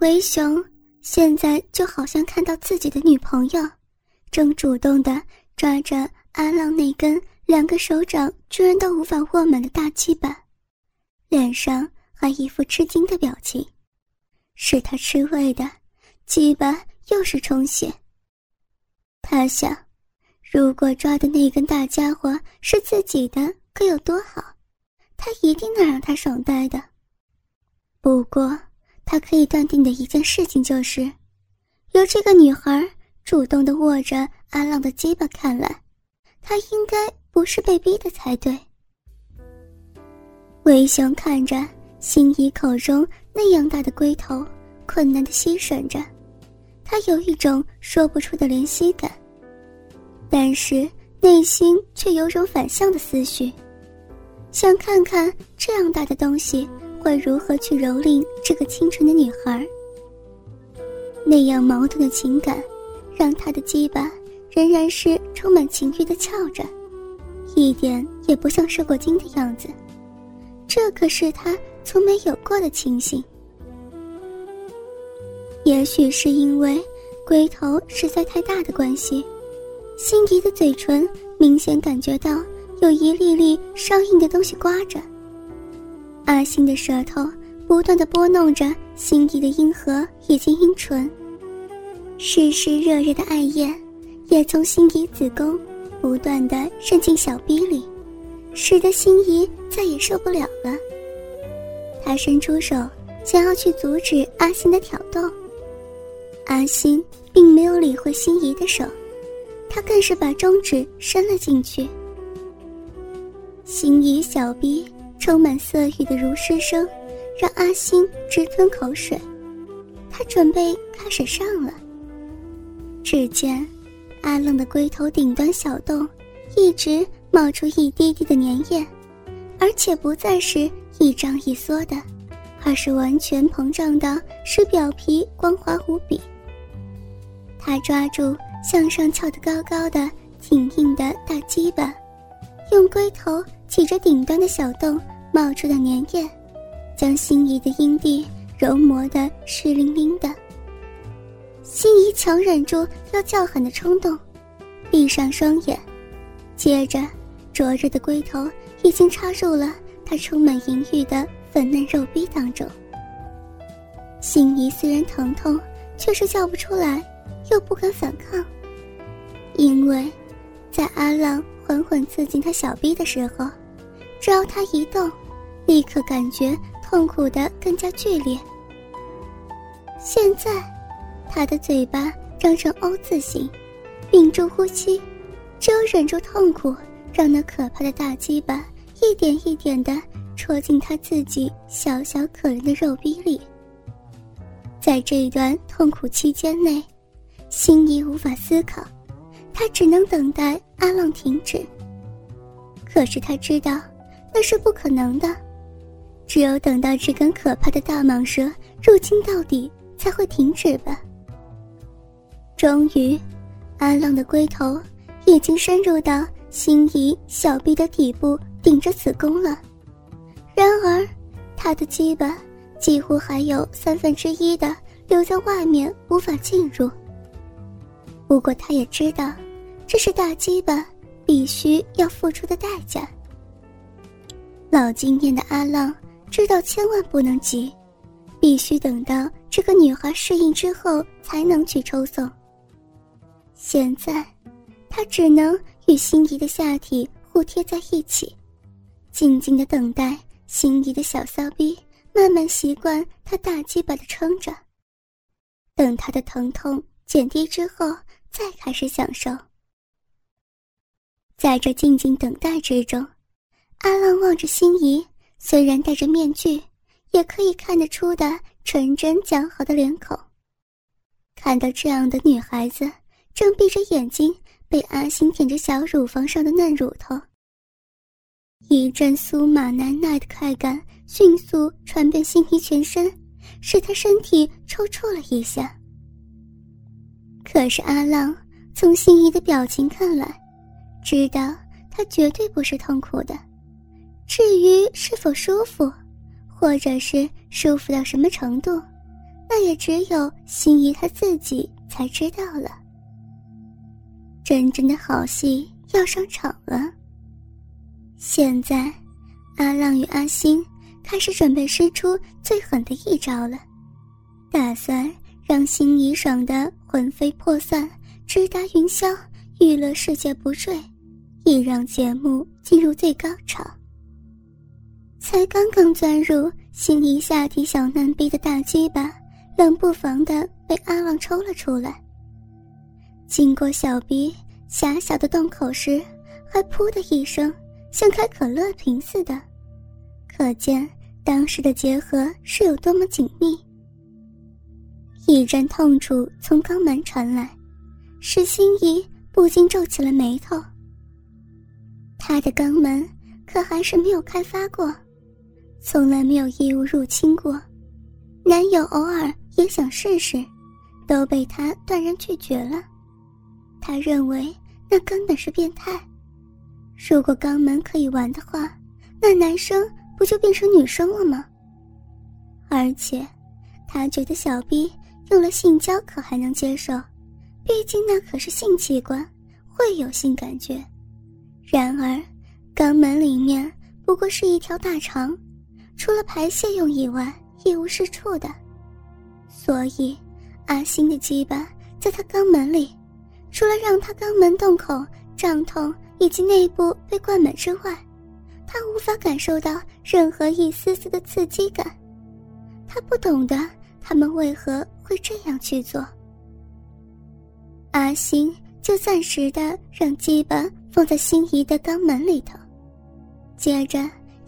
维雄现在就好像看到自己的女朋友，正主动的抓着阿浪那根两个手掌居然都无法握满的大鸡巴，脸上还一副吃惊的表情。是他吃味的，鸡巴又是充血。他想，如果抓的那根大家伙是自己的，该有多好，他一定能让他爽呆的。不过。他可以断定的一件事情就是，由这个女孩主动的握着阿浪的鸡巴看来，他应该不是被逼的才对。魏雄看着心仪口中那样大的龟头，困难的吸吮着，他有一种说不出的怜惜感，但是内心却有种反向的思绪，想看看这样大的东西。会如何去蹂躏这个清纯的女孩？那样矛盾的情感，让他的鸡巴仍然是充满情欲的翘着，一点也不像受过惊的样子。这可是他从没有过的情形。也许是因为龟头实在太大的关系，心仪的嘴唇明显感觉到有一粒粒稍硬的东西刮着。阿星的舌头不断的拨弄着心仪的阴核以及阴唇，湿湿热热的艾叶也从心仪子宫不断的渗进小逼里，使得心仪再也受不了了。他伸出手想要去阻止阿星的挑逗，阿星并没有理会心仪的手，他更是把中指伸了进去。心仪小逼。充满色欲的如诗声，让阿星直吞口水。他准备开始上了。只见阿愣的龟头顶端小洞，一直冒出一滴滴的粘液，而且不再是一张一缩的，而是完全膨胀到使表皮光滑无比。他抓住向上翘得高高的、挺硬的大鸡巴，用龟头。挤着顶端的小洞冒出的粘液，将心仪的阴蒂揉磨得湿淋淋的。心仪强忍住要叫喊的冲动，闭上双眼，接着灼热的龟头已经插入了他充满淫欲的粉嫩肉壁当中。心仪虽然疼痛，却是叫不出来，又不敢反抗，因为，在阿浪。缓缓刺进他小臂的时候，只要他一动，立刻感觉痛苦的更加剧烈。现在，他的嘴巴张成 O 字形，屏住呼吸，只有忍住痛苦，让那可怕的大鸡巴一点一点的戳进他自己小小可怜的肉逼里。在这一段痛苦期间内，心仪无法思考。他只能等待阿浪停止。可是他知道，那是不可能的。只有等到这根可怕的大蟒蛇入侵到底，才会停止吧。终于，阿浪的龟头已经深入到心仪小臂的底部，顶着子宫了。然而，他的鸡巴几乎还有三分之一的留在外面，无法进入。不过，他也知道。这是大鸡巴必须要付出的代价。老经验的阿浪知道，千万不能急，必须等到这个女孩适应之后才能去抽送。现在，他只能与心仪的下体互贴在一起，静静的等待心仪的小骚逼慢慢习惯他大鸡巴的撑着，等他的疼痛减低之后，再开始享受。在这静静等待之中，阿浪望着心仪，虽然戴着面具，也可以看得出的纯真姣好的脸孔。看到这样的女孩子正闭着眼睛被阿星舔着小乳房上的嫩乳头，一阵酥麻难耐的快感迅速传遍心仪全身，使她身体抽搐了一下。可是阿浪从心仪的表情看来，知道他绝对不是痛苦的，至于是否舒服，或者是舒服到什么程度，那也只有心仪他自己才知道了。真正的好戏要上场了。现在，阿浪与阿星开始准备施出最狠的一招了，打算让心仪爽的魂飞魄散、直达云霄，娱乐世界不睡，已让节目进入最高潮。才刚刚钻入心仪下体小嫩逼的大鸡巴，冷不防的被阿浪抽了出来。经过小鼻狭小的洞口时，还噗的一声，像开可乐瓶似的，可见当时的结合是有多么紧密。一阵痛楚从肛门传来，使心仪不禁皱起了眉头。他的肛门可还是没有开发过。从来没有异物入侵过，男友偶尔也想试试，都被他断然拒绝了。他认为那根本是变态。如果肛门可以玩的话，那男生不就变成女生了吗？而且，他觉得小 B 用了性交可还能接受，毕竟那可是性器官，会有性感觉。然而，肛门里面不过是一条大肠。除了排泄用以外，一无是处的，所以阿星的鸡巴在他肛门里，除了让他肛门洞口胀痛以及内部被灌满之外，他无法感受到任何一丝丝的刺激感。他不懂得他们为何会这样去做。阿星就暂时的让鸡巴放在心仪的肛门里头，接着。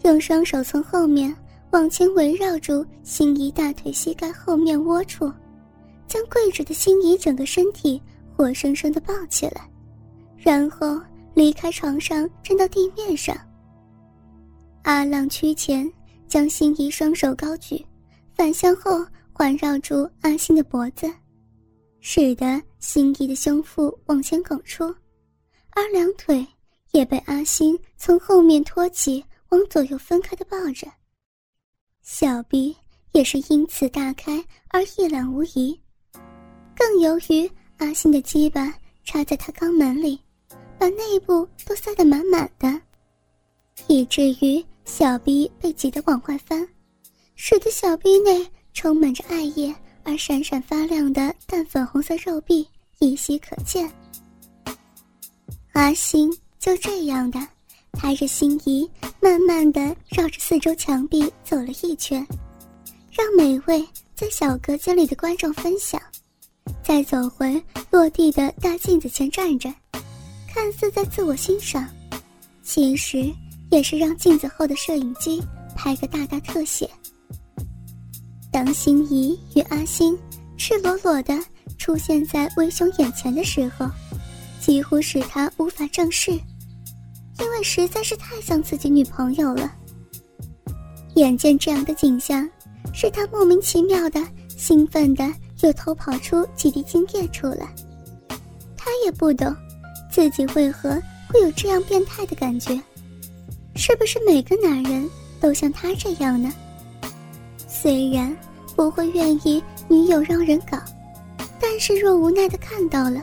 用双手从后面往前围绕住心仪大腿膝盖后面窝处，将跪着的心仪整个身体活生生的抱起来，然后离开床上站到地面上。阿浪屈前，将心仪双手高举，反向后环绕住阿星的脖子，使得心仪的胸腹往前拱出，而两腿也被阿星从后面托起。往左右分开的抱着，小臂也是因此大开而一览无遗。更由于阿星的鸡巴插在他肛门里，把内部都塞得满满的，以至于小臂被挤得往外翻，使得小臂内充满着艾叶而闪闪发亮的淡粉红色肉壁依稀可见。阿星就这样的。抬着心仪，慢慢的绕着四周墙壁走了一圈，让每位在小隔间里的观众分享，再走回落地的大镜子前站着，看似在自我欣赏，其实也是让镜子后的摄影机拍个大大特写。当心仪与阿星赤裸裸的出现在威兄眼前的时候，几乎使他无法正视。因为实在是太像自己女朋友了。眼见这样的景象，使他莫名其妙的兴奋的又偷跑出几滴精液出来。他也不懂，自己为何会有这样变态的感觉。是不是每个男人都像他这样呢？虽然不会愿意女友让人搞，但是若无奈的看到了，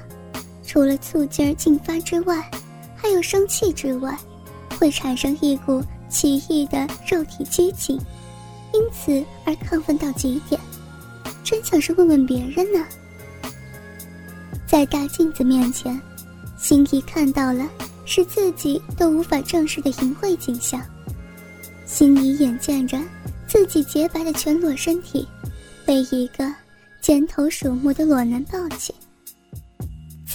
除了醋劲儿进发之外。还有生气之外，会产生一股奇异的肉体激情，因此而亢奋到极点。真想是问问别人呢。在大镜子面前，心仪看到了是自己都无法正视的淫秽景象。心仪眼见着自己洁白的全裸身体，被一个尖头鼠目的裸男抱起，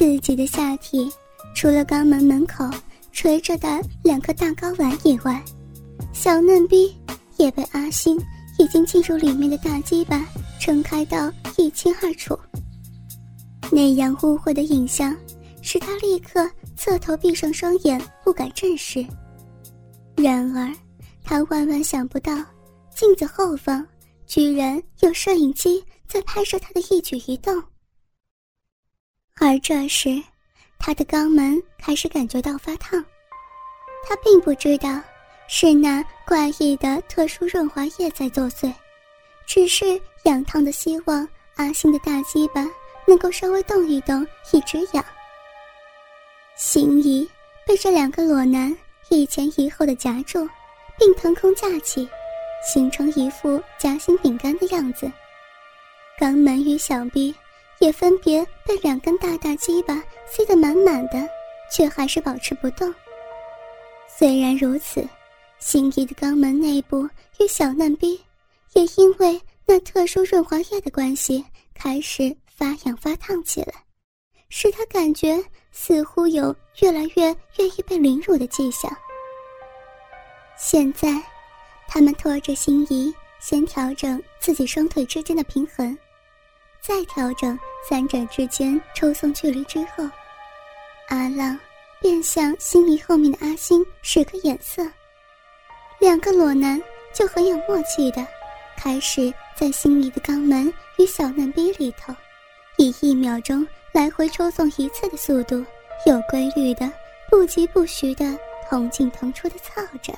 自己的下体。除了肛门门口垂着的两颗大睾丸以外，小嫩逼也被阿星已经进入里面的大鸡巴撑开到一清二楚。那样污秽的影像使他立刻侧头闭上双眼，不敢正视。然而，他万万想不到，镜子后方居然有摄影机在拍摄他的一举一动。而这时，他的肛门开始感觉到发烫，他并不知道是那怪异的特殊润滑液在作祟，只是痒烫的希望阿星的大鸡巴能够稍微动一动，一直痒。心仪被这两个裸男一前一后的夹住，并腾空架起，形成一副夹心饼干的样子。肛门与小臂也分别被两根大大鸡巴塞得满满的，却还是保持不动。虽然如此，心仪的肛门内部与小嫩逼也因为那特殊润滑液的关系，开始发痒发烫起来，使他感觉似乎有越来越愿意被凌辱的迹象。现在，他们拖着心仪，先调整自己双腿之间的平衡。再调整三者之间抽送距离之后，阿浪便向心仪后面的阿星使个眼色。两个裸男就很有默契的，开始在心仪的肛门与小嫩逼里头，以一秒钟来回抽送一次的速度，有规律的、不疾不徐的同进同出的操着。